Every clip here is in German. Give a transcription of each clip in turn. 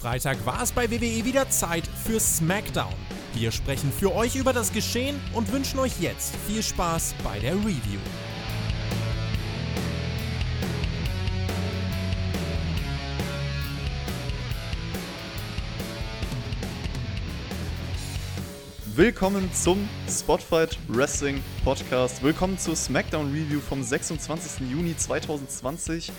Freitag war es bei WWE wieder Zeit für SmackDown. Wir sprechen für euch über das Geschehen und wünschen euch jetzt viel Spaß bei der Review. Willkommen zum Spotfight Wrestling Podcast. Willkommen zur SmackDown Review vom 26. Juni 2020.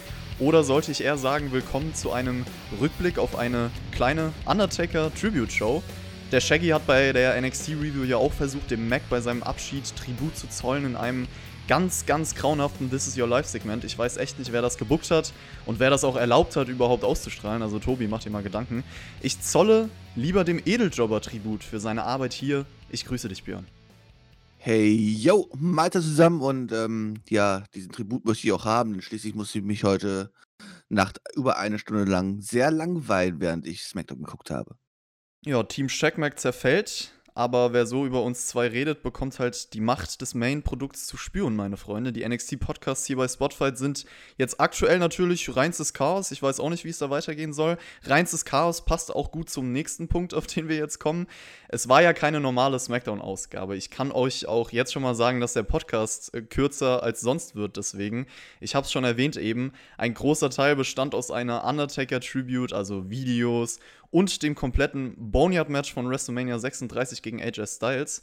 Oder sollte ich eher sagen, willkommen zu einem Rückblick auf eine kleine Undertaker Tribute Show. Der Shaggy hat bei der NXT Review ja auch versucht, dem Mac bei seinem Abschied Tribut zu zollen in einem ganz, ganz grauenhaften This is Your Life Segment. Ich weiß echt nicht, wer das gebuckt hat und wer das auch erlaubt hat, überhaupt auszustrahlen. Also Tobi, mach dir mal Gedanken. Ich zolle lieber dem Edeljobber Tribut für seine Arbeit hier. Ich grüße dich, Björn. Hey, yo, Malte zusammen und ähm, ja, diesen Tribut möchte ich auch haben, denn schließlich musste ich mich heute Nacht über eine Stunde lang sehr langweilen, während ich SmackDown geguckt habe. Ja, Team Shackmack zerfällt. Aber wer so über uns zwei redet, bekommt halt die Macht des Main-Produkts zu spüren, meine Freunde. Die NXT-Podcasts hier bei Spotify sind jetzt aktuell natürlich reinstes Chaos. Ich weiß auch nicht, wie es da weitergehen soll. Reinstes Chaos passt auch gut zum nächsten Punkt, auf den wir jetzt kommen. Es war ja keine normale SmackDown-Ausgabe. Ich kann euch auch jetzt schon mal sagen, dass der Podcast äh, kürzer als sonst wird. Deswegen, ich habe es schon erwähnt eben, ein großer Teil bestand aus einer Undertaker-Tribute, also Videos und dem kompletten Boneyard-Match von WrestleMania 36 gegen AJ Styles.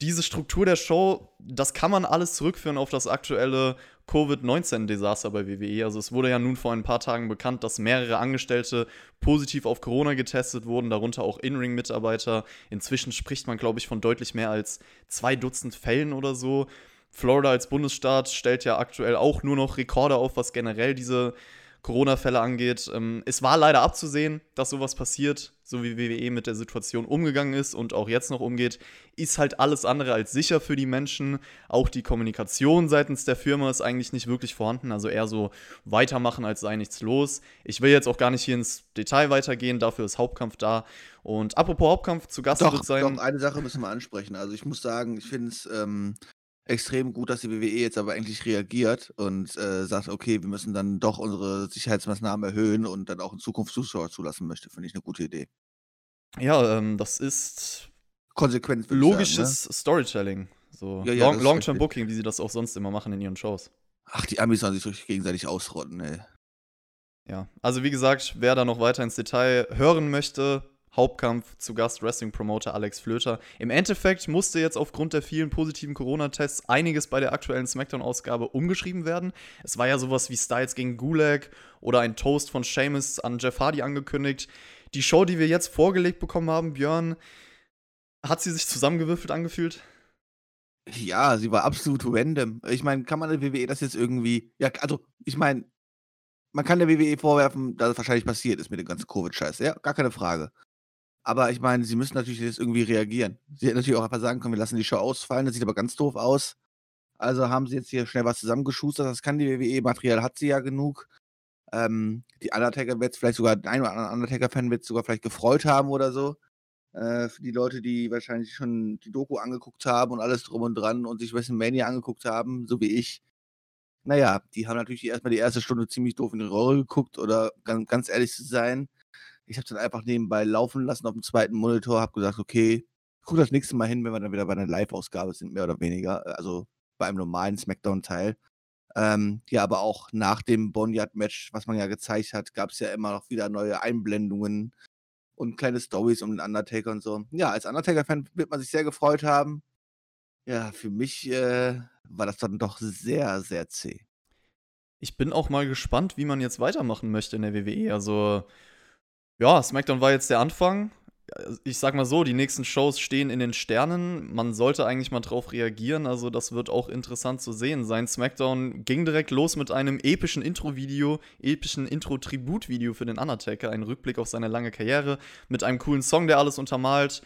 Diese Struktur der Show, das kann man alles zurückführen auf das aktuelle Covid-19-Desaster bei WWE. Also es wurde ja nun vor ein paar Tagen bekannt, dass mehrere Angestellte positiv auf Corona getestet wurden, darunter auch In-Ring-Mitarbeiter. Inzwischen spricht man, glaube ich, von deutlich mehr als zwei Dutzend Fällen oder so. Florida als Bundesstaat stellt ja aktuell auch nur noch Rekorde auf, was generell diese Corona-Fälle angeht. Ähm, es war leider abzusehen, dass sowas passiert, so wie WWE mit der Situation umgegangen ist und auch jetzt noch umgeht, ist halt alles andere als sicher für die Menschen. Auch die Kommunikation seitens der Firma ist eigentlich nicht wirklich vorhanden, also eher so weitermachen, als sei nichts los. Ich will jetzt auch gar nicht hier ins Detail weitergehen, dafür ist Hauptkampf da. Und apropos Hauptkampf, zu Gast doch, wird sein. Doch, eine Sache müssen wir ansprechen. Also ich muss sagen, ich finde es ähm, extrem gut, dass die WWE jetzt aber endlich reagiert und äh, sagt, okay, wir müssen dann doch unsere Sicherheitsmaßnahmen erhöhen und dann auch in Zukunft Zuschauer zulassen möchte. Finde ich eine gute Idee. Ja, ähm, das ist konsequent logisches sagen, ne? Storytelling. So ja, ja, Long, Long-Term Booking, wie sie das auch sonst immer machen in ihren Shows. Ach, die Amis sollen sich richtig gegenseitig ausrotten, ey. Ja, also wie gesagt, wer da noch weiter ins Detail hören möchte, Hauptkampf zu Gast Wrestling-Promoter Alex Flöter. Im Endeffekt musste jetzt aufgrund der vielen positiven Corona-Tests einiges bei der aktuellen SmackDown-Ausgabe umgeschrieben werden. Es war ja sowas wie Styles gegen Gulag oder ein Toast von Seamus an Jeff Hardy angekündigt. Die Show, die wir jetzt vorgelegt bekommen haben, Björn, hat sie sich zusammengewürfelt angefühlt? Ja, sie war absolut random. Ich meine, kann man der WWE das jetzt irgendwie. Ja, also, ich meine, man kann der WWE vorwerfen, dass es wahrscheinlich passiert ist mit dem ganzen Covid-Scheiß. Ja, gar keine Frage. Aber ich meine, sie müssen natürlich jetzt irgendwie reagieren. Sie hätten natürlich auch einfach sagen können, wir lassen die Show ausfallen, das sieht aber ganz doof aus. Also haben sie jetzt hier schnell was zusammengeschustert, das kann die WWE, Material hat sie ja genug. Ähm, die Undertaker wird vielleicht sogar, ein oder andere Undertaker-Fan wird sogar vielleicht gefreut haben oder so. Äh, für die Leute, die wahrscheinlich schon die Doku angeguckt haben und alles drum und dran und sich WrestleMania angeguckt haben, so wie ich. Naja, die haben natürlich erstmal die erste Stunde ziemlich doof in die Rolle geguckt oder ganz, ganz ehrlich zu sein, ich habe dann einfach nebenbei laufen lassen auf dem zweiten Monitor, habe gesagt, okay, guck das nächste Mal hin, wenn wir dann wieder bei einer Live-Ausgabe sind, mehr oder weniger. Äh, also bei einem normalen Smackdown-Teil. Ähm, ja, aber auch nach dem Boneyard-Match, was man ja gezeigt hat, gab es ja immer noch wieder neue Einblendungen und kleine Stories um den Undertaker und so. Ja, als Undertaker-Fan wird man sich sehr gefreut haben. Ja, für mich äh, war das dann doch sehr, sehr zäh. Ich bin auch mal gespannt, wie man jetzt weitermachen möchte in der WWE. Also, ja, SmackDown war jetzt der Anfang. Ich sag mal so, die nächsten Shows stehen in den Sternen. Man sollte eigentlich mal drauf reagieren. Also, das wird auch interessant zu sehen sein. SmackDown ging direkt los mit einem epischen Intro-Video, epischen Intro-Tribut-Video für den Undertaker. Ein Rückblick auf seine lange Karriere mit einem coolen Song, der alles untermalt.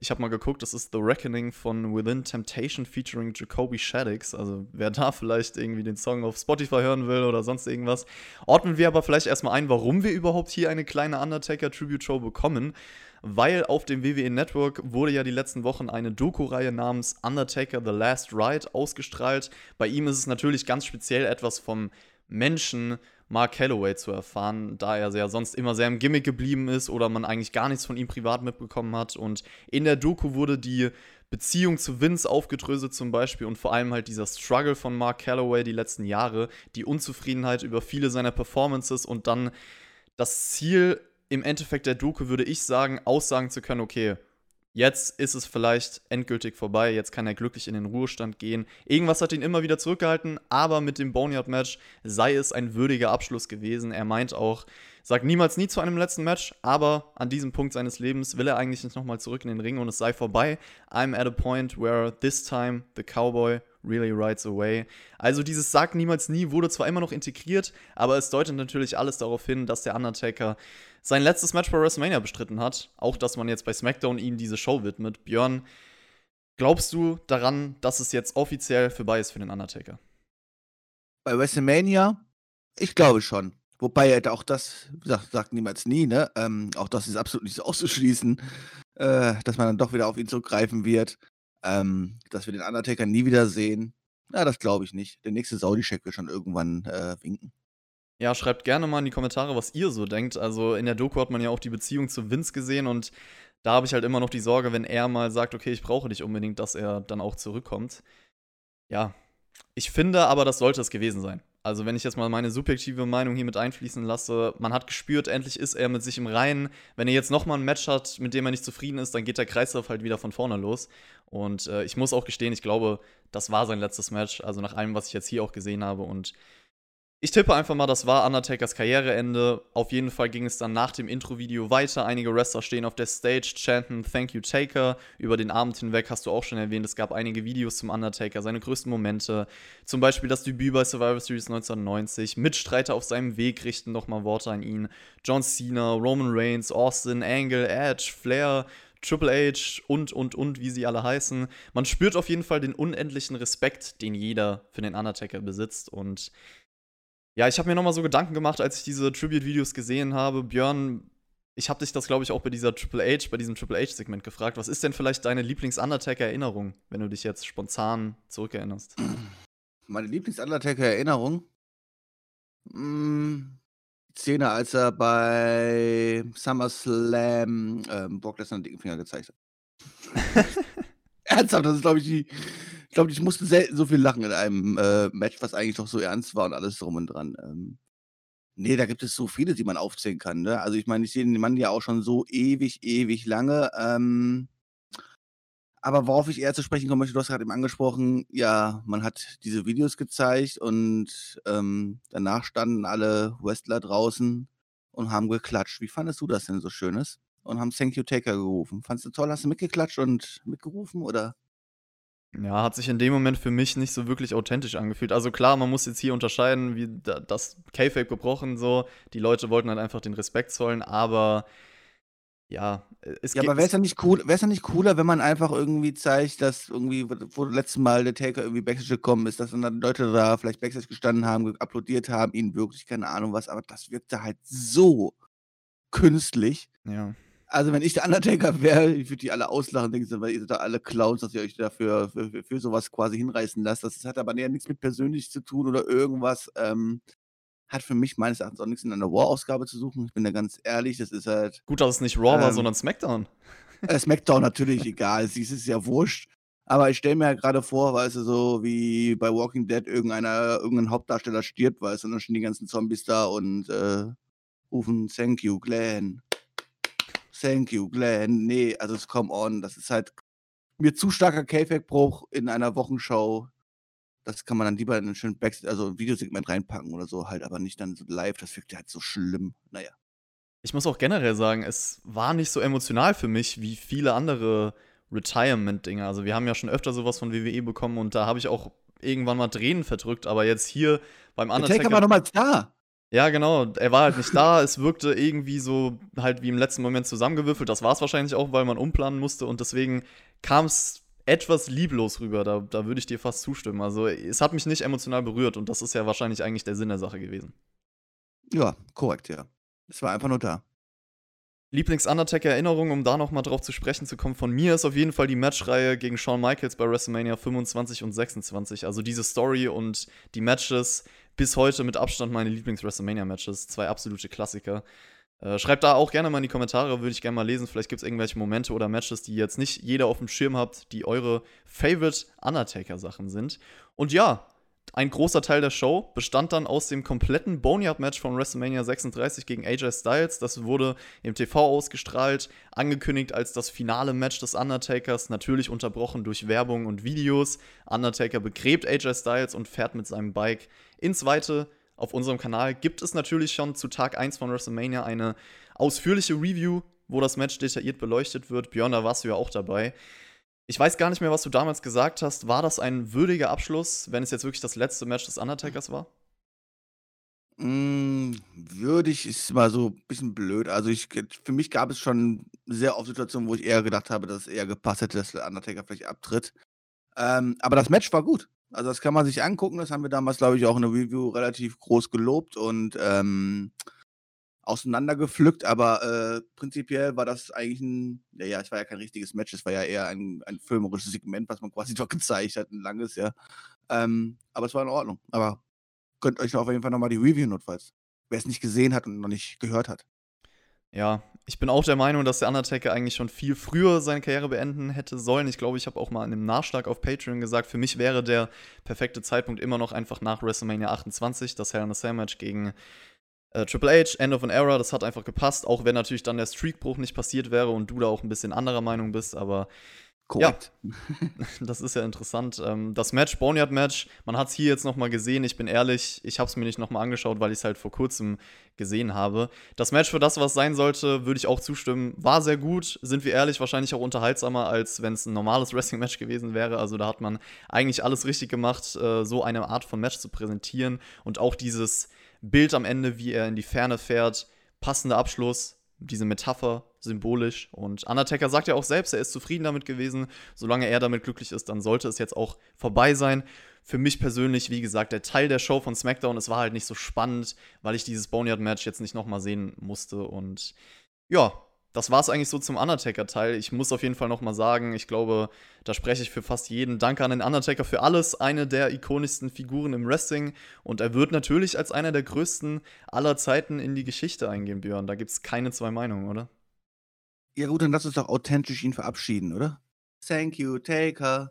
Ich habe mal geguckt, das ist The Reckoning von Within Temptation featuring Jacoby Shaddix. Also wer da vielleicht irgendwie den Song auf Spotify hören will oder sonst irgendwas. Ordnen wir aber vielleicht erstmal ein, warum wir überhaupt hier eine kleine Undertaker-Tribute-Show bekommen. Weil auf dem WWE Network wurde ja die letzten Wochen eine Doku-Reihe namens Undertaker The Last Ride ausgestrahlt. Bei ihm ist es natürlich ganz speziell etwas vom Menschen Mark Calloway zu erfahren, da er ja sonst immer sehr im Gimmick geblieben ist oder man eigentlich gar nichts von ihm privat mitbekommen hat. Und in der Doku wurde die Beziehung zu Vince aufgedröselt zum Beispiel und vor allem halt dieser Struggle von Mark Calloway die letzten Jahre, die Unzufriedenheit über viele seiner Performances und dann das Ziel im Endeffekt der Doku, würde ich sagen, aussagen zu können, okay, Jetzt ist es vielleicht endgültig vorbei, jetzt kann er glücklich in den Ruhestand gehen. Irgendwas hat ihn immer wieder zurückgehalten, aber mit dem Boneyard-Match sei es ein würdiger Abschluss gewesen. Er meint auch, sagt niemals nie zu einem letzten Match, aber an diesem Punkt seines Lebens will er eigentlich nicht nochmal zurück in den Ring und es sei vorbei. I'm at a point where this time the Cowboy really rides away. Also dieses Sagt niemals nie wurde zwar immer noch integriert, aber es deutet natürlich alles darauf hin, dass der Undertaker sein letztes Match bei WrestleMania bestritten hat. Auch, dass man jetzt bei SmackDown ihm diese Show widmet. Björn, glaubst du daran, dass es jetzt offiziell vorbei ist für den Undertaker? Bei WrestleMania? Ich glaube schon. Wobei auch das, sagt, sagt niemals nie, ne? Ähm, auch das ist absolut nicht so auszuschließen, äh, dass man dann doch wieder auf ihn zurückgreifen wird. Ähm, dass wir den Undertaker nie wieder sehen. Na, das glaube ich nicht. Der nächste Saudi-Check wird schon irgendwann äh, winken. Ja, schreibt gerne mal in die Kommentare, was ihr so denkt. Also in der Doku hat man ja auch die Beziehung zu Vince gesehen und da habe ich halt immer noch die Sorge, wenn er mal sagt, okay, ich brauche dich unbedingt, dass er dann auch zurückkommt. Ja, ich finde aber, das sollte es gewesen sein. Also wenn ich jetzt mal meine subjektive Meinung hier mit einfließen lasse, man hat gespürt, endlich ist er mit sich im Reinen. Wenn er jetzt nochmal ein Match hat, mit dem er nicht zufrieden ist, dann geht der Kreislauf halt wieder von vorne los. Und äh, ich muss auch gestehen, ich glaube, das war sein letztes Match. Also nach allem, was ich jetzt hier auch gesehen habe. Und ich tippe einfach mal, das war Undertakers Karriereende. Auf jeden Fall ging es dann nach dem Intro-Video weiter. Einige Wrestler stehen auf der Stage, chanten Thank you Taker. Über den Abend hinweg hast du auch schon erwähnt, es gab einige Videos zum Undertaker, seine größten Momente. Zum Beispiel das Debüt bei Survivor Series 1990. Mitstreiter auf seinem Weg richten nochmal Worte an ihn. John Cena, Roman Reigns, Austin, Angle, Edge, Flair. Triple H und, und, und, wie sie alle heißen. Man spürt auf jeden Fall den unendlichen Respekt, den jeder für den Undertaker besitzt. Und ja, ich habe mir nochmal so Gedanken gemacht, als ich diese Tribute-Videos gesehen habe. Björn, ich habe dich das, glaube ich, auch bei dieser Triple H, bei diesem Triple H-Segment gefragt. Was ist denn vielleicht deine Lieblings-Undertaker-Erinnerung, wenn du dich jetzt spontan zurückerinnerst? Meine Lieblings-Undertaker-Erinnerung? Hm, die Szene, als er bei SummerSlam ähm, Brock Lesnar den dicken Finger gezeigt hat. Ernsthaft, das ist, glaube ich, die ich glaube, ich musste selten so viel lachen in einem äh, Match, was eigentlich doch so ernst war und alles drum und dran. Ähm, ne, da gibt es so viele, die man aufzählen kann, ne? Also, ich meine, ich sehe den Mann ja auch schon so ewig, ewig lange. Ähm aber worauf ich eher zu sprechen kommen möchte, du hast gerade eben angesprochen, ja, man hat diese Videos gezeigt und ähm, danach standen alle Wrestler draußen und haben geklatscht. Wie fandest du das denn so Schönes? Und haben Thank You Taker gerufen. Fandest du toll? Hast du mitgeklatscht und mitgerufen oder? Ja, hat sich in dem Moment für mich nicht so wirklich authentisch angefühlt. Also klar, man muss jetzt hier unterscheiden, wie das K-Fake gebrochen so. Die Leute wollten halt einfach den Respekt zollen, aber ja, es Ja, aber wäre es ja nicht cool, wäre es ja nicht cooler, wenn man einfach irgendwie zeigt, dass irgendwie, wo das letzte Mal der Taker irgendwie Backstage gekommen ist, dass dann Leute da vielleicht Backstage gestanden haben, applaudiert haben, ihn wirklich, keine Ahnung was, aber das wirkte halt so künstlich. Ja. Also, wenn ich der Undertaker wäre, ich würde die alle auslachen, denken sie, weil ihr seid da alle Clowns, dass ihr euch dafür für, für, sowas quasi hinreißen lasst. Das hat aber ja nichts mit persönlich zu tun oder irgendwas. Ähm, hat für mich meines Erachtens auch nichts in einer Raw-Ausgabe zu suchen. Ich bin da ganz ehrlich, das ist halt. Gut, dass es nicht Raw ähm, war, sondern SmackDown. Äh, SmackDown natürlich, egal, es ist ja wurscht. Aber ich stelle mir ja gerade vor, weißt du, so wie bei Walking Dead irgendeiner, irgendein Hauptdarsteller stirbt, weißt du, und dann stehen die ganzen Zombies da und äh, rufen Thank you, Glenn. Thank you, Glenn. Nee, also es come on. Das ist halt mir zu starker K-Fact-Bruch in einer Wochenschau. Das kann man dann lieber in ein schönes Back also ein Videosegment reinpacken oder so, halt, aber nicht dann so live. Das wirkt ja halt so schlimm. Naja. Ich muss auch generell sagen, es war nicht so emotional für mich wie viele andere Retirement-Dinge. Also wir haben ja schon öfter sowas von WWE bekommen und da habe ich auch irgendwann mal Tränen verdrückt, aber jetzt hier beim Undertaker... Der Taker war nochmal da. Ja, genau. Er war halt nicht da. Es wirkte irgendwie so halt wie im letzten Moment zusammengewürfelt. Das war es wahrscheinlich auch, weil man umplanen musste und deswegen kam es etwas lieblos rüber. Da, da würde ich dir fast zustimmen. Also, es hat mich nicht emotional berührt und das ist ja wahrscheinlich eigentlich der Sinn der Sache gewesen. Ja, korrekt, ja. Es war einfach nur da. Lieblings-Undertaker-Erinnerung, um da nochmal drauf zu sprechen zu kommen, von mir ist auf jeden Fall die Matchreihe gegen Shawn Michaels bei WrestleMania 25 und 26. Also diese Story und die Matches bis heute mit Abstand meine Lieblings-WrestleMania-Matches. Zwei absolute Klassiker. Äh, schreibt da auch gerne mal in die Kommentare, würde ich gerne mal lesen. Vielleicht gibt es irgendwelche Momente oder Matches, die jetzt nicht jeder auf dem Schirm habt, die eure Favorite Undertaker-Sachen sind. Und ja, ein großer Teil der Show bestand dann aus dem kompletten Boneyard-Match von WrestleMania 36 gegen AJ Styles. Das wurde im TV ausgestrahlt, angekündigt als das finale Match des Undertakers, natürlich unterbrochen durch Werbung und Videos. Undertaker begräbt AJ Styles und fährt mit seinem Bike ins Weite. Auf unserem Kanal gibt es natürlich schon zu Tag 1 von WrestleMania eine ausführliche Review, wo das Match detailliert beleuchtet wird. Björn, da warst du ja auch dabei. Ich weiß gar nicht mehr, was du damals gesagt hast. War das ein würdiger Abschluss, wenn es jetzt wirklich das letzte Match des Undertakers war? Mm, würdig ist mal so ein bisschen blöd. Also ich, für mich gab es schon sehr oft Situationen, wo ich eher gedacht habe, dass es eher gepasst hätte, dass der Undertaker vielleicht abtritt. Ähm, aber das Match war gut. Also das kann man sich angucken. Das haben wir damals, glaube ich, auch in der Review relativ groß gelobt und ähm, auseinandergepflückt, aber äh, prinzipiell war das eigentlich ein, ja, ja, es war ja kein richtiges Match, es war ja eher ein, ein filmerisches Segment, was man quasi dort gezeigt hat, ein langes, ja. Ähm, aber es war in Ordnung. Aber könnt euch auf jeden Fall nochmal die Review notfalls, wer es nicht gesehen hat und noch nicht gehört hat. Ja, ich bin auch der Meinung, dass der Undertaker eigentlich schon viel früher seine Karriere beenden hätte sollen. Ich glaube, ich habe auch mal in einem Nachschlag auf Patreon gesagt, für mich wäre der perfekte Zeitpunkt immer noch einfach nach WrestleMania 28, das Hell in a Cell Match gegen äh, Triple H, End of an Era, das hat einfach gepasst, auch wenn natürlich dann der Streakbruch nicht passiert wäre und du da auch ein bisschen anderer Meinung bist, aber Korrekt. Ja, das ist ja interessant. Ähm, das Match, Boneyard-Match, man hat es hier jetzt nochmal gesehen. Ich bin ehrlich, ich habe es mir nicht nochmal angeschaut, weil ich es halt vor kurzem gesehen habe. Das Match für das, was sein sollte, würde ich auch zustimmen. War sehr gut, sind wir ehrlich, wahrscheinlich auch unterhaltsamer, als wenn es ein normales Wrestling-Match gewesen wäre. Also da hat man eigentlich alles richtig gemacht, äh, so eine Art von Match zu präsentieren. Und auch dieses Bild am Ende, wie er in die Ferne fährt. Passender Abschluss, diese Metapher symbolisch. Und Undertaker sagt ja auch selbst, er ist zufrieden damit gewesen. Solange er damit glücklich ist, dann sollte es jetzt auch vorbei sein. Für mich persönlich, wie gesagt, der Teil der Show von SmackDown, es war halt nicht so spannend, weil ich dieses Boneyard-Match jetzt nicht nochmal sehen musste. Und ja, das war es eigentlich so zum Undertaker-Teil. Ich muss auf jeden Fall nochmal sagen, ich glaube, da spreche ich für fast jeden. Danke an den Undertaker für alles. Eine der ikonischsten Figuren im Wrestling. Und er wird natürlich als einer der größten aller Zeiten in die Geschichte eingehen, Björn. Da gibt es keine zwei Meinungen, oder? Ja, gut, dann lass uns doch authentisch ihn verabschieden, oder? Thank you, Taker.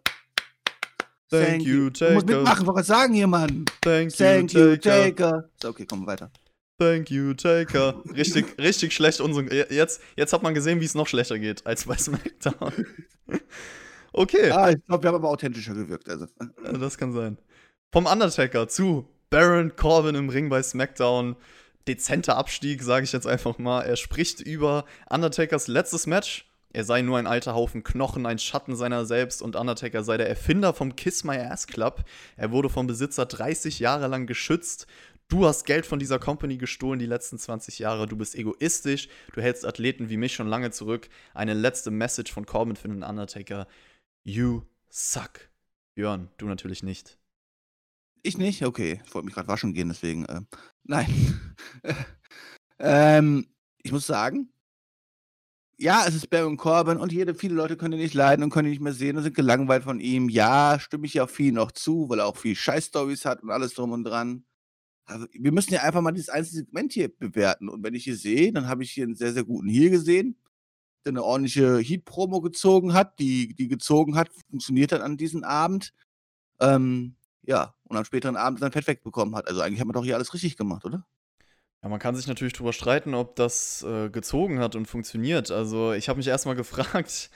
Thank, Thank you, Taker. Du musst mitmachen, was sagen hier, Mann. Thank, Thank you, you, Taker. So, okay, komm weiter. Thank you, Taker. Richtig, richtig schlecht. Unsere, jetzt, jetzt hat man gesehen, wie es noch schlechter geht als bei SmackDown. Okay. Ah, ich glaube, wir haben aber authentischer gewirkt. Also. Das kann sein. Vom Undertaker zu Baron Corbin im Ring bei SmackDown. Dezenter Abstieg, sage ich jetzt einfach mal. Er spricht über Undertakers letztes Match. Er sei nur ein alter Haufen Knochen, ein Schatten seiner selbst und Undertaker sei der Erfinder vom Kiss My Ass Club. Er wurde vom Besitzer 30 Jahre lang geschützt Du hast Geld von dieser Company gestohlen die letzten 20 Jahre. Du bist egoistisch. Du hältst Athleten wie mich schon lange zurück. Eine letzte Message von Corbin für den Undertaker. You suck. Björn, du natürlich nicht. Ich nicht? Okay. Ich wollte mich gerade waschen gehen, deswegen. Äh, nein. ähm, ich muss sagen, ja, es ist Baron Corbin und jede, viele Leute können ihn nicht leiden und können ihn nicht mehr sehen und sind gelangweilt von ihm. Ja, stimme ich ja viel noch zu, weil er auch viel Scheiß-Stories hat und alles drum und dran. Also, wir müssen ja einfach mal dieses einzelne Segment hier bewerten. Und wenn ich hier sehe, dann habe ich hier einen sehr, sehr guten Heal gesehen, der eine ordentliche Heat-Promo gezogen hat, die, die gezogen hat, funktioniert hat an diesem Abend. Ähm, ja, und am späteren Abend sein Fett wegbekommen hat. Also eigentlich hat man doch hier alles richtig gemacht, oder? Ja, man kann sich natürlich drüber streiten, ob das äh, gezogen hat und funktioniert. Also ich habe mich erstmal gefragt,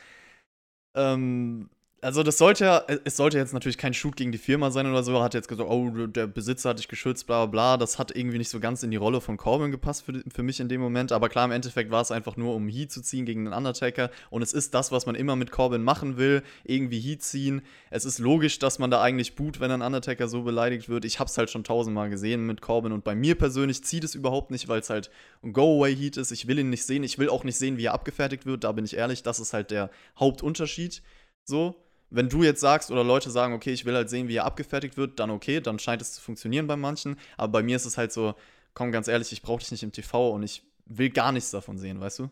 ähm, also das sollte ja, es sollte jetzt natürlich kein Shoot gegen die Firma sein oder so. Er hat jetzt gesagt, oh, der Besitzer hat dich geschützt, bla bla bla. Das hat irgendwie nicht so ganz in die Rolle von Corbin gepasst für, für mich in dem Moment. Aber klar, im Endeffekt war es einfach nur, um Heat zu ziehen gegen den Undertaker. Und es ist das, was man immer mit Corbin machen will, irgendwie Heat ziehen. Es ist logisch, dass man da eigentlich boot, wenn ein Undertaker so beleidigt wird. Ich hab's halt schon tausendmal gesehen mit Corbin. Und bei mir persönlich zieht es überhaupt nicht, weil es halt ein Go-Away-Heat ist. Ich will ihn nicht sehen. Ich will auch nicht sehen, wie er abgefertigt wird. Da bin ich ehrlich. Das ist halt der Hauptunterschied. So wenn du jetzt sagst oder Leute sagen, okay, ich will halt sehen, wie er abgefertigt wird, dann okay, dann scheint es zu funktionieren bei manchen. Aber bei mir ist es halt so, komm ganz ehrlich, ich brauche dich nicht im TV und ich will gar nichts davon sehen, weißt du?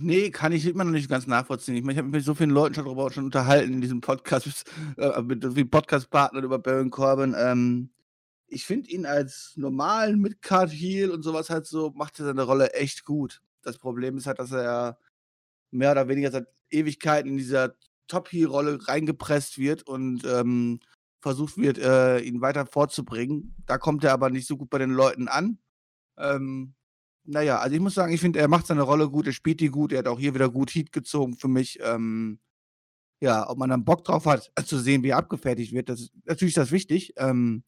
nee, kann ich immer noch nicht ganz nachvollziehen. Ich meine, ich habe mich mit so vielen Leuten schon darüber schon unterhalten in diesem Podcast, äh, mit so Podcast-Partnern über Baron Corbin. Ähm, ich finde ihn als normalen Midcard-Heel und sowas halt so, macht er seine Rolle echt gut. Das Problem ist halt, dass er mehr oder weniger seit Ewigkeiten in dieser Top-Heel-Rolle reingepresst wird und ähm, versucht wird, äh, ihn weiter vorzubringen. Da kommt er aber nicht so gut bei den Leuten an. Ähm, naja, also ich muss sagen, ich finde, er macht seine Rolle gut, er spielt die gut, er hat auch hier wieder gut Heat gezogen für mich. Ähm, ja, ob man dann Bock drauf hat, zu sehen, wie er abgefertigt wird, das ist natürlich das wichtig. Ähm,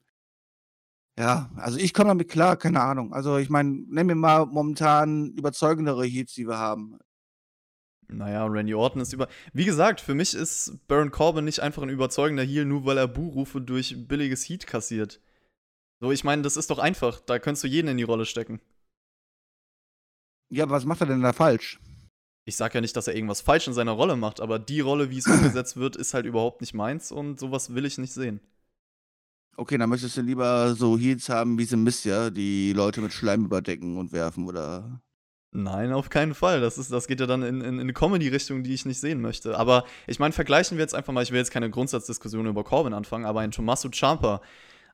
ja, also ich komme damit klar, keine Ahnung. Also ich meine, nenn mir mal momentan überzeugendere Heats, die wir haben. Naja, Randy Orton ist über. Wie gesagt, für mich ist Baron Corbin nicht einfach ein überzeugender Heal, nur weil er Buhrufe durch billiges Heat kassiert. So, ich meine, das ist doch einfach. Da könntest du jeden in die Rolle stecken. Ja, aber was macht er denn da falsch? Ich sag ja nicht, dass er irgendwas falsch in seiner Rolle macht, aber die Rolle, wie es umgesetzt wird, ist halt überhaupt nicht meins und sowas will ich nicht sehen. Okay, dann möchtest du lieber so Heals haben wie sie Mist, ja, die Leute mit Schleim überdecken und werfen, oder? Nein, auf keinen Fall. Das, ist, das geht ja dann in, in, in eine Comedy-Richtung, die ich nicht sehen möchte. Aber ich meine, vergleichen wir jetzt einfach mal, ich will jetzt keine Grundsatzdiskussion über Corbin anfangen, aber ein Tommaso Ciampa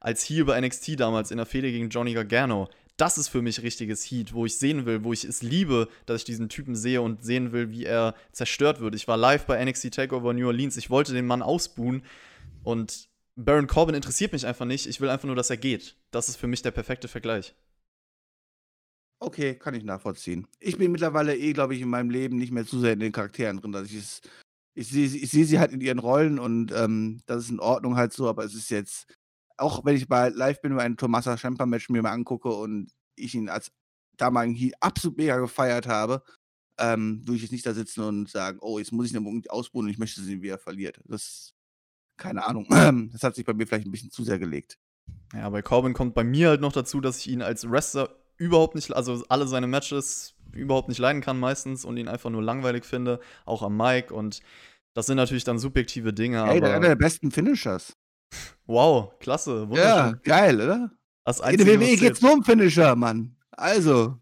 als hier bei NXT damals in der Fehde gegen Johnny Gargano, das ist für mich richtiges Heat, wo ich sehen will, wo ich es liebe, dass ich diesen Typen sehe und sehen will, wie er zerstört wird. Ich war live bei NXT Takeover New Orleans, ich wollte den Mann ausbuhen und Baron Corbin interessiert mich einfach nicht. Ich will einfach nur, dass er geht. Das ist für mich der perfekte Vergleich. Okay, kann ich nachvollziehen. Ich bin mittlerweile eh, glaube ich, in meinem Leben nicht mehr zu sehr in den Charakteren drin, dass ich. Ich sehe ich seh sie halt in ihren Rollen und ähm, das ist in Ordnung halt so, aber es ist jetzt, auch wenn ich bei live bin, bei einem Tomasa Schemper Match mir mal angucke und ich ihn als damaligen Heat absolut mega gefeiert habe, ähm, würde ich jetzt nicht da sitzen und sagen, oh, jetzt muss ich ihn unbedingt ausbuhen und ich möchte sehen, wie er verliert. Das, keine Ahnung. Das hat sich bei mir vielleicht ein bisschen zu sehr gelegt. Ja, bei Corbin kommt bei mir halt noch dazu, dass ich ihn als Wrestler überhaupt nicht, also alle seine Matches überhaupt nicht leiden kann meistens und ihn einfach nur langweilig finde, auch am Mic und das sind natürlich dann subjektive Dinge. Hey, der einer der besten Finishers. Wow, klasse, Ja, geil, oder? Das Einzige, In der WWE geht's nur um Finisher, Mann. Also.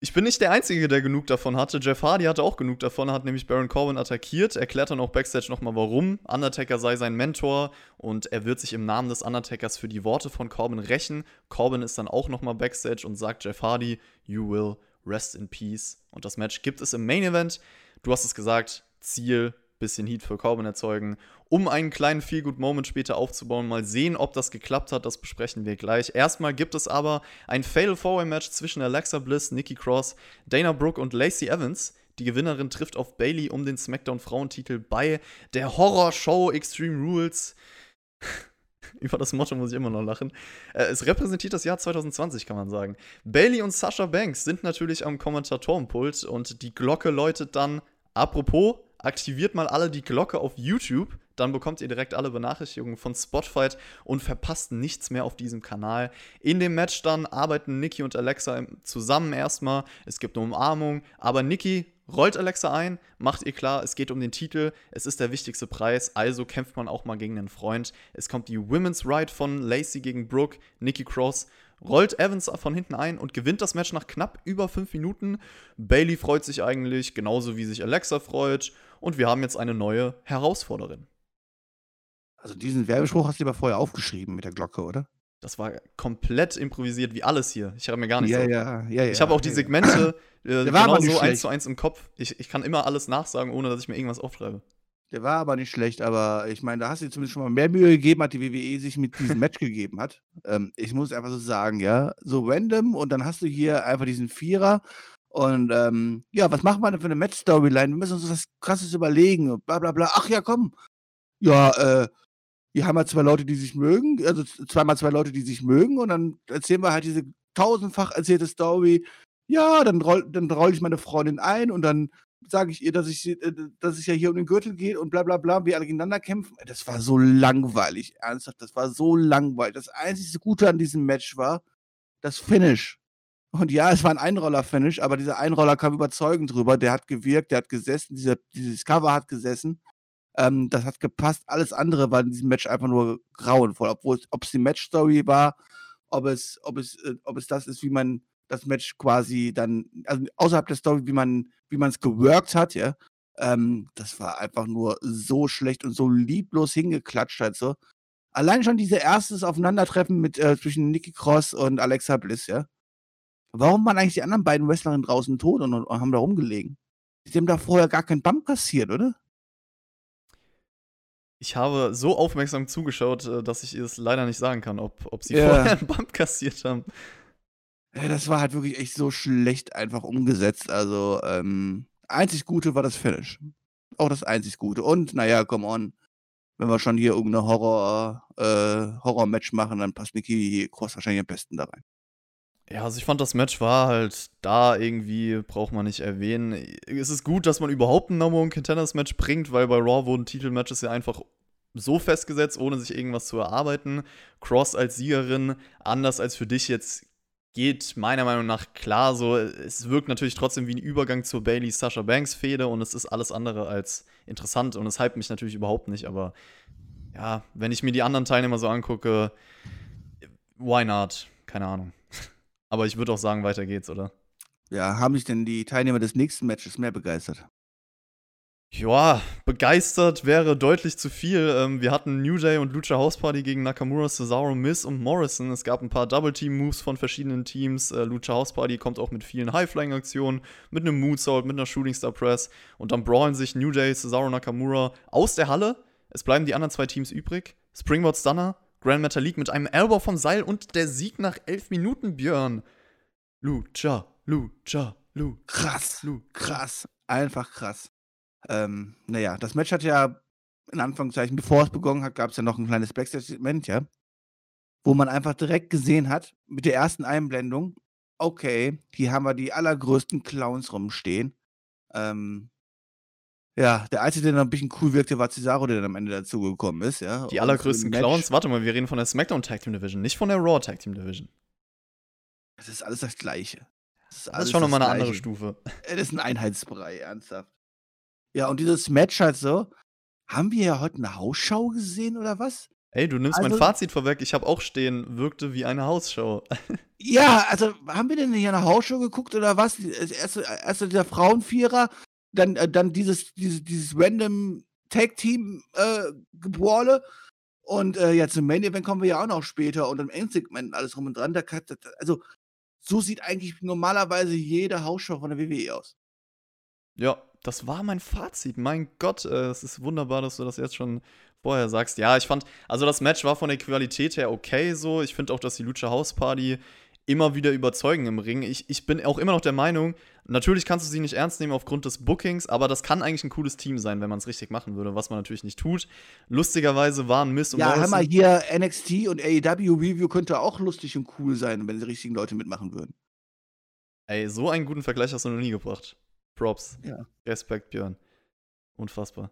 Ich bin nicht der Einzige, der genug davon hatte. Jeff Hardy hatte auch genug davon, hat nämlich Baron Corbin attackiert, erklärt dann auch Backstage nochmal warum. Undertaker sei sein Mentor und er wird sich im Namen des Undertakers für die Worte von Corbin rächen. Corbin ist dann auch nochmal Backstage und sagt Jeff Hardy, you will rest in peace. Und das Match gibt es im Main Event. Du hast es gesagt, Ziel bisschen Heat für Corbin erzeugen, um einen kleinen Feel-Good-Moment später aufzubauen. Mal sehen, ob das geklappt hat, das besprechen wir gleich. Erstmal gibt es aber ein Fatal-Four-Way-Match zwischen Alexa Bliss, Nikki Cross, Dana Brooke und Lacey Evans. Die Gewinnerin trifft auf Bailey um den SmackDown-Frauentitel bei der Horror-Show Extreme Rules. Über das Motto muss ich immer noch lachen. Äh, es repräsentiert das Jahr 2020, kann man sagen. Bailey und Sasha Banks sind natürlich am Kommentatorenpult und die Glocke läutet dann. Apropos, aktiviert mal alle die Glocke auf YouTube, dann bekommt ihr direkt alle Benachrichtigungen von Spotify und verpasst nichts mehr auf diesem Kanal. In dem Match dann arbeiten Nikki und Alexa zusammen erstmal. Es gibt eine Umarmung, aber Nikki rollt Alexa ein, macht ihr klar, es geht um den Titel, es ist der wichtigste Preis, also kämpft man auch mal gegen einen Freund. Es kommt die Women's Ride von Lacey gegen Brooke, Nikki Cross rollt Evans von hinten ein und gewinnt das Match nach knapp über 5 Minuten. Bailey freut sich eigentlich, genauso wie sich Alexa freut. Und wir haben jetzt eine neue Herausforderin. Also diesen Werbespruch hast du aber vorher aufgeschrieben mit der Glocke, oder? Das war komplett improvisiert, wie alles hier. Ich habe mir gar nichts ja, ja, ja, ja, Ich habe auch die Segmente äh, genau so eins zu eins im Kopf. Ich, ich kann immer alles nachsagen, ohne dass ich mir irgendwas aufschreibe. Der war aber nicht schlecht, aber ich meine, da hast du dir zumindest schon mal mehr Mühe gegeben, hat die WWE sich mit diesem Match gegeben hat. Ähm, ich muss einfach so sagen, ja, so random und dann hast du hier einfach diesen Vierer und ähm, ja, was machen wir denn für eine Match-Storyline? Wir müssen uns was krasses überlegen bla bla bla. Ach ja, komm. Ja, äh, wir haben halt zwei Leute, die sich mögen, also zweimal zwei Leute, die sich mögen und dann erzählen wir halt diese tausendfach erzählte Story. Ja, dann roll, dann roll ich meine Freundin ein und dann sage ich ihr, dass ich, äh, dass es ja hier um den Gürtel geht und bla bla bla, wir alle gegeneinander kämpfen. Das war so langweilig, ernsthaft, das war so langweilig. Das einzige Gute an diesem Match war das Finish. Und ja, es war ein Einroller-Finish, aber dieser Einroller kam überzeugend drüber. Der hat gewirkt, der hat gesessen, dieser, dieses Cover hat gesessen. Ähm, das hat gepasst. Alles andere war in diesem Match einfach nur grauenvoll. Ob es die Match-Story war, ob es, ob, es, äh, ob es das ist, wie man das Match quasi dann, also außerhalb der Story, wie man wie man es geworkt hat, ja, ähm, das war einfach nur so schlecht und so lieblos hingeklatscht halt so. Allein schon diese erstes Aufeinandertreffen mit äh, zwischen Nikki Cross und Alexa Bliss, ja. Warum waren eigentlich die anderen beiden Wrestlerinnen draußen tot und, und haben da rumgelegen? Die haben da vorher gar keinen Bump kassiert, oder? Ich habe so aufmerksam zugeschaut, äh, dass ich es leider nicht sagen kann, ob, ob sie Ja. vorher einen Bump kassiert haben. Ja, das war halt wirklich echt so schlecht einfach umgesetzt. Also, ähm, einzig Gute war das Finish. Auch das einzig Gute. Und, naja, come on. Wenn wir schon hier irgendeine Horror, äh, Horror-Match machen, dann passt Nikki Cross wahrscheinlich am besten da rein. Ja, also ich fand, das Match war halt da irgendwie, braucht man nicht erwähnen. Es ist gut, dass man überhaupt ein Number One Contenders Match bringt, weil bei Raw wurden Titelmatches ja einfach so festgesetzt, ohne sich irgendwas zu erarbeiten. Cross als Siegerin, anders als für dich jetzt, geht meiner Meinung nach klar so. Es wirkt natürlich trotzdem wie ein Übergang zur Bailey Sasha Banks Fehde und es ist alles andere als interessant und es hypt mich natürlich überhaupt nicht, aber ja, wenn ich mir die anderen Teilnehmer so angucke, why not? Keine Ahnung. Aber ich würde auch sagen, weiter geht's, oder? Ja, haben sich denn die Teilnehmer des nächsten Matches mehr begeistert? Ja, begeistert wäre deutlich zu viel. Ähm, wir hatten New Day und Lucha House Party gegen Nakamura, Cesaro, Miz und Morrison. Es gab ein paar Double-Team-Moves von verschiedenen Teams. Äh, Lucha House Party kommt auch mit vielen High-Flying-Aktionen, mit einem Moonsault, mit einer Shooting Star Press. Und dann brawlen sich New Day, Cesaro, Nakamura aus der Halle. Es bleiben die anderen zwei Teams übrig. Springboard Stunner, Grand Metalik mit einem Elbow vom Seil und der Sieg nach elf Minuten, Björn. Lucha, Lucha, Lucha. Krass, Lu- krass, einfach krass. Ähm, naja, das Match hat ja in Anführungszeichen, bevor es begonnen hat, gab es ja noch ein kleines Backstage-Segment, ja, wo man einfach direkt gesehen hat, mit der ersten Einblendung, okay, hier haben wir die allergrößten Clowns rumstehen. Ähm, ja, der Einzige, der noch ein bisschen cool wirkte, war Cesaro, der dann am Ende dazugekommen ist, ja. Die allergrößten Clowns, warte mal, wir reden von der SmackDown Tag Team Division, nicht von der Raw Tag Team Division. Das ist alles das Gleiche. Das Das ist schon nochmal eine andere Stufe. Stufe. Das ist ein Einheitsbrei, ernsthaft. Ja, und dieses Match halt so. Haben wir ja heute eine Hausschau gesehen oder was? Ey, du nimmst mein Also- Fazit vorweg. Ich habe auch stehen, wirkte wie eine Hausshow. Ja, also haben wir denn hier eine Hausschau geguckt oder was? Das erste, erst dieser Frauenvierer, dann, äh, dann dieses, dieses, dieses random Tag-Team äh, und äh, ja, zum Main Event kommen wir ja auch noch später und im Endsegment alles rum und dran. Da, also so sieht eigentlich normalerweise jede Hausschau von der WWE aus. Ja, das war mein Fazit. Mein Gott, äh, es ist wunderbar, dass du das jetzt schon vorher sagst. Ja, ich fand, also das Match war von der Qualität her okay so. Ich finde auch, dass die Lucha House Party immer wieder überzeugen im Ring. Ich, ich bin auch immer noch der Meinung, natürlich kannst du sie nicht ernst nehmen aufgrund des Bookings, aber das kann eigentlich ein cooles Team sein, wenn man es richtig machen würde, was man natürlich nicht tut. Lustigerweise waren Miss und Ja, hör Morrison mal, hier NXT und AEW Review könnte auch lustig und cool sein, wenn die richtigen Leute mitmachen würden. Ey, so einen guten Vergleich hast du noch nie gebracht. Props. Ja. Respekt, Björn. Unfassbar.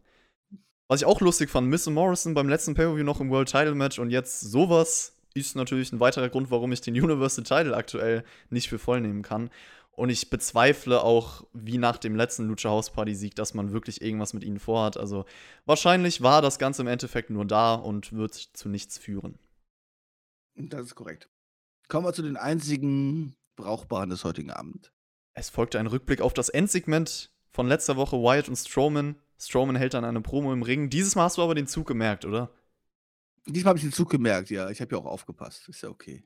Was ich auch lustig fand, Miss Morrison beim letzten Pay-Per-View noch im World Title Match und jetzt sowas ist natürlich ein weiterer Grund, warum ich den Universal Title aktuell nicht für voll nehmen kann. Und ich bezweifle auch, wie nach dem letzten Lucha House Party Sieg, dass man wirklich irgendwas mit ihnen vorhat. Also wahrscheinlich war das Ganze im Endeffekt nur da und wird zu nichts führen. Das ist korrekt. Kommen wir zu den einzigen brauchbaren des heutigen Abends. Es folgte ein Rückblick auf das Endsegment von letzter Woche Wyatt und Strowman. Strowman hält dann eine Promo im Ring. Dieses Mal hast du aber den Zug gemerkt, oder? Diesmal habe ich den Zug gemerkt, ja. Ich habe ja auch aufgepasst. Ist ja okay.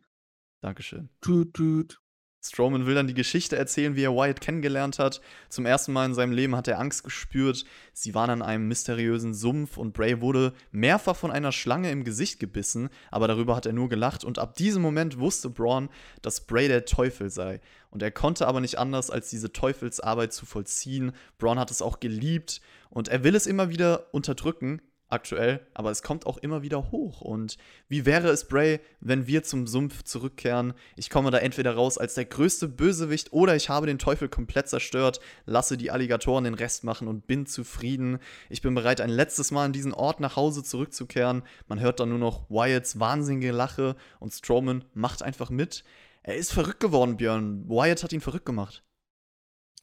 Dankeschön. Tut, tut. Strowman will dann die Geschichte erzählen, wie er Wyatt kennengelernt hat. Zum ersten Mal in seinem Leben hat er Angst gespürt. Sie waren an einem mysteriösen Sumpf und Bray wurde mehrfach von einer Schlange im Gesicht gebissen, aber darüber hat er nur gelacht und ab diesem Moment wusste Braun, dass Bray der Teufel sei. Und er konnte aber nicht anders, als diese Teufelsarbeit zu vollziehen. Braun hat es auch geliebt und er will es immer wieder unterdrücken, aktuell, aber es kommt auch immer wieder hoch. Und wie wäre es, Bray, wenn wir zum Sumpf zurückkehren? Ich komme da entweder raus als der größte Bösewicht oder ich habe den Teufel komplett zerstört, lasse die Alligatoren den Rest machen und bin zufrieden. Ich bin bereit, ein letztes Mal an diesen Ort nach Hause zurückzukehren. Man hört dann nur noch Wyatts wahnsinnige Lache und Strowman macht einfach mit. Er ist verrückt geworden, Björn. Wyatt hat ihn verrückt gemacht.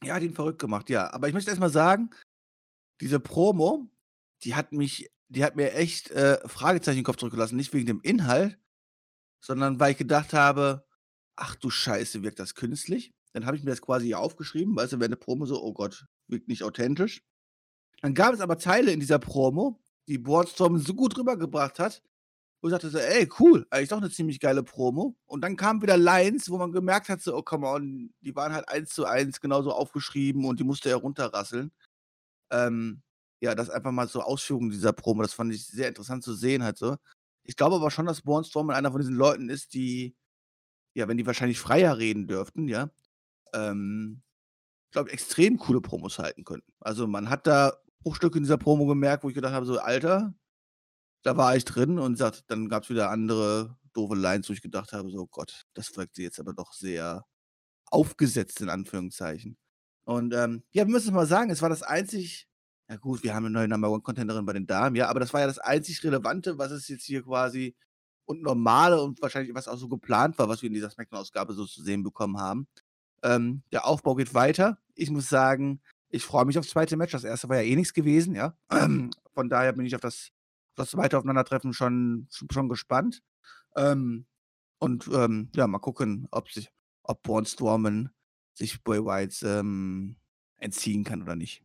Ja, hat ihn verrückt gemacht, ja. Aber ich möchte erst mal sagen, diese Promo, die hat mich, die hat mir echt äh, Fragezeichen im Kopf zurückgelassen. Nicht wegen dem Inhalt, sondern weil ich gedacht habe, ach du Scheiße, wirkt das künstlich? Dann habe ich mir das quasi aufgeschrieben, weißt du, während der Promo so, oh Gott, wirkt nicht authentisch. Dann gab es aber Teile in dieser Promo, die Bordstorm so gut rübergebracht hat, wo ich dachte so, ey, cool, eigentlich doch eine ziemlich geile Promo. Und dann kamen wieder Lines, wo man gemerkt hat, so, oh come on, die waren halt eins zu eins genauso aufgeschrieben und die musste er runterrasseln. Ähm, ja, das einfach mal so Ausführungen dieser Promo, das fand ich sehr interessant zu sehen halt so. Ich glaube aber schon, dass Born Strowman einer von diesen Leuten ist, die, ja, wenn die wahrscheinlich freier reden dürften, ja, ähm, ich glaube, extrem coole Promos halten könnten. Also man hat da Bruchstücke in dieser Promo gemerkt, wo ich gedacht habe, so, Alter, da war ich drin und sagt, dann gab es wieder andere doofe Lines, wo ich gedacht habe, so, Gott, das wirkte jetzt aber doch sehr aufgesetzt, in Anführungszeichen. Und ähm, ja, wir müssen es mal sagen, es war das einzig, ja gut, wir haben eine neue Number One Contenderin bei den Damen, ja, aber das war ja das einzig Relevante, was es jetzt hier quasi und normale und wahrscheinlich was auch so geplant war, was wir in dieser Smackdown-Ausgabe so zu sehen bekommen haben. Ähm, der Aufbau geht weiter. Ich muss sagen, ich freue mich aufs zweite Match. Das erste war ja eh nichts gewesen, ja. Von daher bin ich auf das, das zweite Aufeinandertreffen schon, schon gespannt. Ähm, und ähm, ja, mal gucken, ob sich, ob Braun Strowman sich Boy Whites ähm, entziehen kann oder nicht.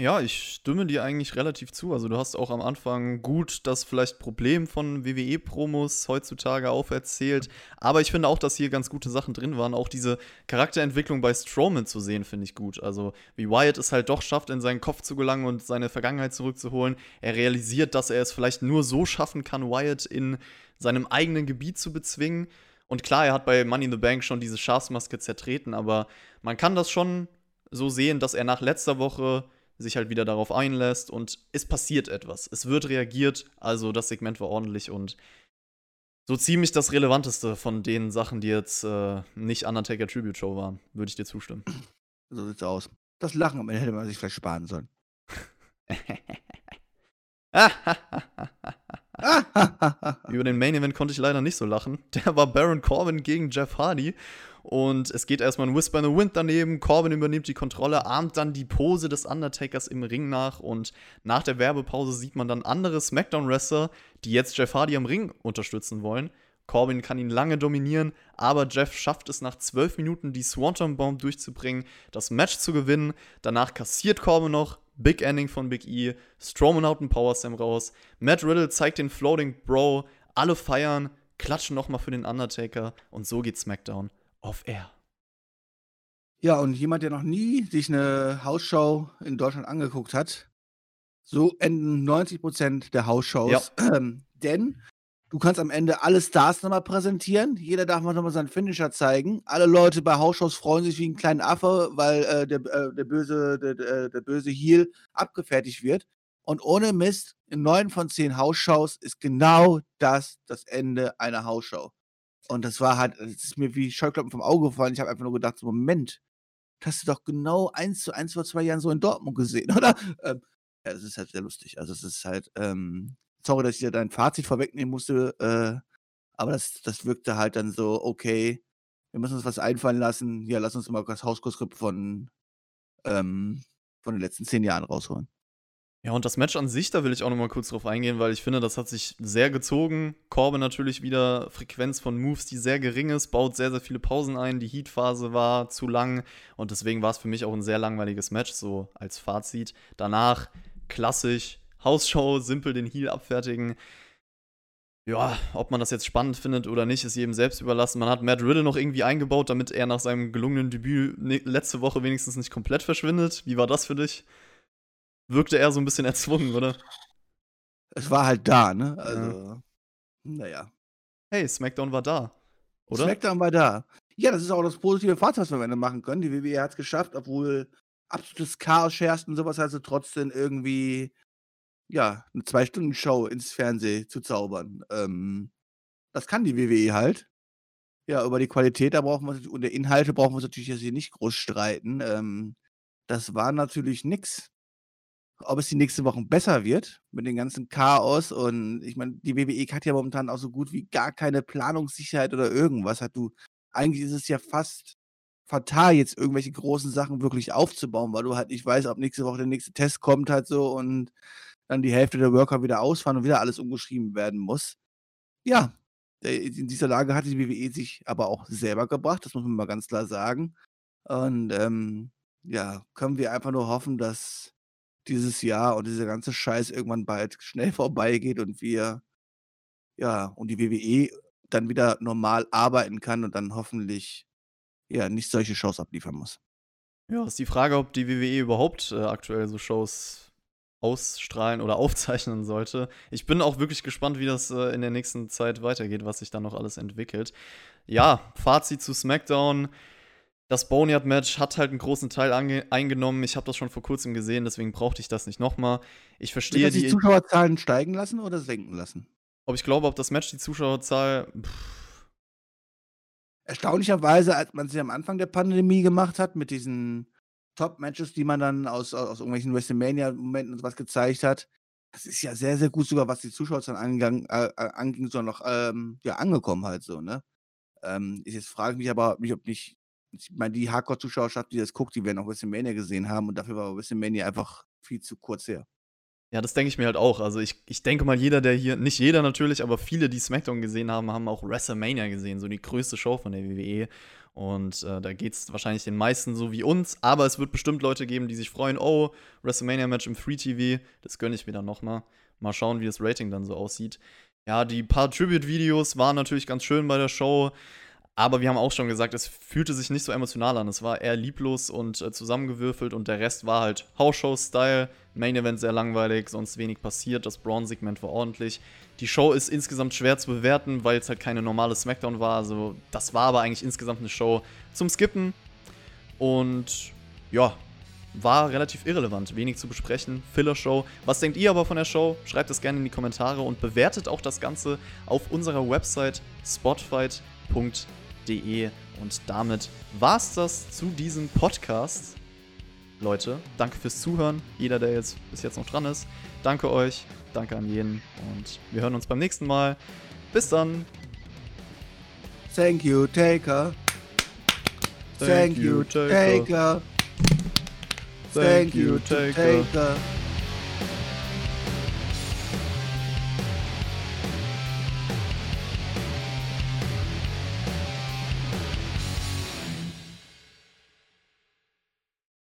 Ja, ich stimme dir eigentlich relativ zu. Also du hast auch am Anfang gut das vielleicht Problem von WWE-Promos heutzutage auferzählt. Aber ich finde auch, dass hier ganz gute Sachen drin waren. Auch diese Charakterentwicklung bei Strowman zu sehen, finde ich gut. Also wie Wyatt es halt doch schafft, in seinen Kopf zu gelangen und seine Vergangenheit zurückzuholen. Er realisiert, dass er es vielleicht nur so schaffen kann, Wyatt in seinem eigenen Gebiet zu bezwingen. Und klar, er hat bei Money in the Bank schon diese Schafsmaske zertreten, aber man kann das schon so sehen, dass er nach letzter Woche sich halt wieder darauf einlässt und es passiert etwas. Es wird reagiert, also das Segment war ordentlich und so ziemlich das Relevanteste von den Sachen, die jetzt äh, nicht Undertaker Tribute Show waren, würde ich dir zustimmen. So sieht's aus. Das Lachen am Ende hätte man sich vielleicht sparen sollen. Über den Main Event konnte ich leider nicht so lachen. Der war Baron Corbin gegen Jeff Hardy. Und es geht erstmal ein Whisper in the Wind daneben. Corbin übernimmt die Kontrolle, ahmt dann die Pose des Undertakers im Ring nach. Und nach der Werbepause sieht man dann andere SmackDown-Wrestler, die jetzt Jeff Hardy am Ring unterstützen wollen. Corbin kann ihn lange dominieren, aber Jeff schafft es nach 12 Minuten, die Swanton Bomb durchzubringen, das Match zu gewinnen. Danach kassiert Corbin noch. Big Ending von Big E. Strowman haut einen Power Slam raus. Matt Riddle zeigt den Floating Bro. Alle feiern, klatschen nochmal für den Undertaker. Und so geht SmackDown auf Air. Ja, und jemand, der noch nie sich eine Hausshow in Deutschland angeguckt hat, so enden 90% der Hausshows. Ja. Ähm, denn du kannst am Ende alle Stars nochmal präsentieren. Jeder darf mal nochmal seinen Finisher zeigen. Alle Leute bei Hausshows freuen sich wie ein kleiner Affe, weil äh, der, äh, der, böse, der, der böse Heel abgefertigt wird. Und ohne Mist, in neun von zehn Hausshows ist genau das das Ende einer Hausshow. Und das war halt, das ist mir wie Scheuklappen vom Auge gefallen. Ich habe einfach nur gedacht, so, Moment, das hast du doch genau eins zu eins vor zwei Jahren so in Dortmund gesehen, oder? Ähm, ja, das ist halt sehr lustig. Also es ist halt, ähm, sorry, dass ich dir dein Fazit vorwegnehmen musste, äh, aber das, das wirkte halt dann so, okay, wir müssen uns was einfallen lassen. Ja, lass uns mal das Hauskurskript von, ähm, von den letzten zehn Jahren rausholen. Ja, und das Match an sich, da will ich auch nochmal kurz drauf eingehen, weil ich finde, das hat sich sehr gezogen. Corbin natürlich wieder Frequenz von Moves, die sehr gering ist, baut sehr, sehr viele Pausen ein. Die Heat-Phase war zu lang und deswegen war es für mich auch ein sehr langweiliges Match, so als Fazit. Danach klassisch, Hausshow, simpel den Heal abfertigen. Ja, ob man das jetzt spannend findet oder nicht, ist jedem selbst überlassen. Man hat Matt Riddle noch irgendwie eingebaut, damit er nach seinem gelungenen Debüt ne, letzte Woche wenigstens nicht komplett verschwindet. Wie war das für dich? Wirkte er so ein bisschen erzwungen, oder? Es war halt da, ne? Also, ja. naja. Hey, SmackDown war da, oder? SmackDown war da. Ja, das ist auch das positive Fazit, was wir am Ende machen können. Die WWE hat es geschafft, obwohl absolutes Chaos herrscht und sowas, also trotzdem irgendwie, ja, eine Zwei-Stunden-Show ins Fernsehen zu zaubern. Ähm, das kann die WWE halt. Ja, über die Qualität da brauchen wir und der Inhalte brauchen wir uns natürlich jetzt hier nicht groß streiten. Ähm, das war natürlich nix. Ob es die nächsten Wochen besser wird mit dem ganzen Chaos und ich meine, die WWE hat ja momentan auch so gut wie gar keine Planungssicherheit oder irgendwas. Hat du eigentlich ist es ja fast fatal, jetzt irgendwelche großen Sachen wirklich aufzubauen, weil du halt nicht weißt, ob nächste Woche der nächste Test kommt halt so und dann die Hälfte der Worker wieder ausfahren und wieder alles umgeschrieben werden muss. Ja, äh, in dieser Lage hatte die WWE sich aber auch selber gebracht, das muss man mal ganz klar sagen. Und, ähm, ja, können wir einfach nur hoffen, dass dieses Jahr und dieser ganze Scheiß irgendwann bald schnell vorbeigeht und wir ja, und die WWE dann wieder normal arbeiten kann und dann hoffentlich, ja, nicht solche Shows abliefern muss. Ja, ist die Frage, ob die WWE überhaupt äh, aktuell so Shows ausstrahlen oder aufzeichnen sollte. Ich bin auch wirklich gespannt, wie das äh, in der nächsten Zeit weitergeht, was sich da noch alles entwickelt. Ja, Fazit zu SmackDown. Das Boneyard-Match hat halt einen großen Teil eingenommen. Ich habe das schon vor kurzem gesehen, deswegen brauchte ich das nicht nochmal. Ich verstehe Wird die, die Zuschauerzahlen steigen lassen oder senken lassen? Ob ich glaube, ob das Match die Zuschauerzahl. Pff. Erstaunlicherweise, als man sich am Anfang der Pandemie gemacht hat, mit diesen Top-Matches, die man dann aus, aus irgendwelchen WrestleMania-Momenten und sowas gezeigt hat, das ist ja sehr, sehr gut sogar, was die Zuschauerzahlen angang, äh, äh anging, so noch ähm, ja, angekommen halt so, ne? Ähm, ich jetzt frage mich aber, mich, ob nicht ich meine, die Hardcore-Zuschauerschaft, die das guckt, die werden auch WrestleMania gesehen haben und dafür war WrestleMania einfach viel zu kurz her. Ja, das denke ich mir halt auch. Also ich, ich denke mal, jeder, der hier, nicht jeder natürlich, aber viele, die SmackDown gesehen haben, haben auch WrestleMania gesehen, so die größte Show von der WWE. Und äh, da geht es wahrscheinlich den meisten so wie uns, aber es wird bestimmt Leute geben, die sich freuen, oh, WrestleMania-Match im Free TV, das gönne ich mir dann nochmal. Mal schauen, wie das Rating dann so aussieht. Ja, die paar Tribute-Videos waren natürlich ganz schön bei der Show. Aber wir haben auch schon gesagt, es fühlte sich nicht so emotional an. Es war eher lieblos und äh, zusammengewürfelt und der Rest war halt House-Show-Style. Main Event sehr langweilig, sonst wenig passiert. Das Braun-Segment war ordentlich. Die Show ist insgesamt schwer zu bewerten, weil es halt keine normale Smackdown war. Also, das war aber eigentlich insgesamt eine Show zum Skippen. Und ja, war relativ irrelevant, wenig zu besprechen. Filler-Show. Was denkt ihr aber von der Show? Schreibt es gerne in die Kommentare und bewertet auch das Ganze auf unserer Website spotfight.de www.podcast.de. Und damit war's das zu diesem Podcast. Leute, danke fürs Zuhören. Jeder, der jetzt bis jetzt noch dran ist. Danke euch. Danke an jeden. Und wir hören uns beim nächsten Mal. Bis dann. Thank you, Taker. Thank, Thank you, Taker. Thank you, Taker.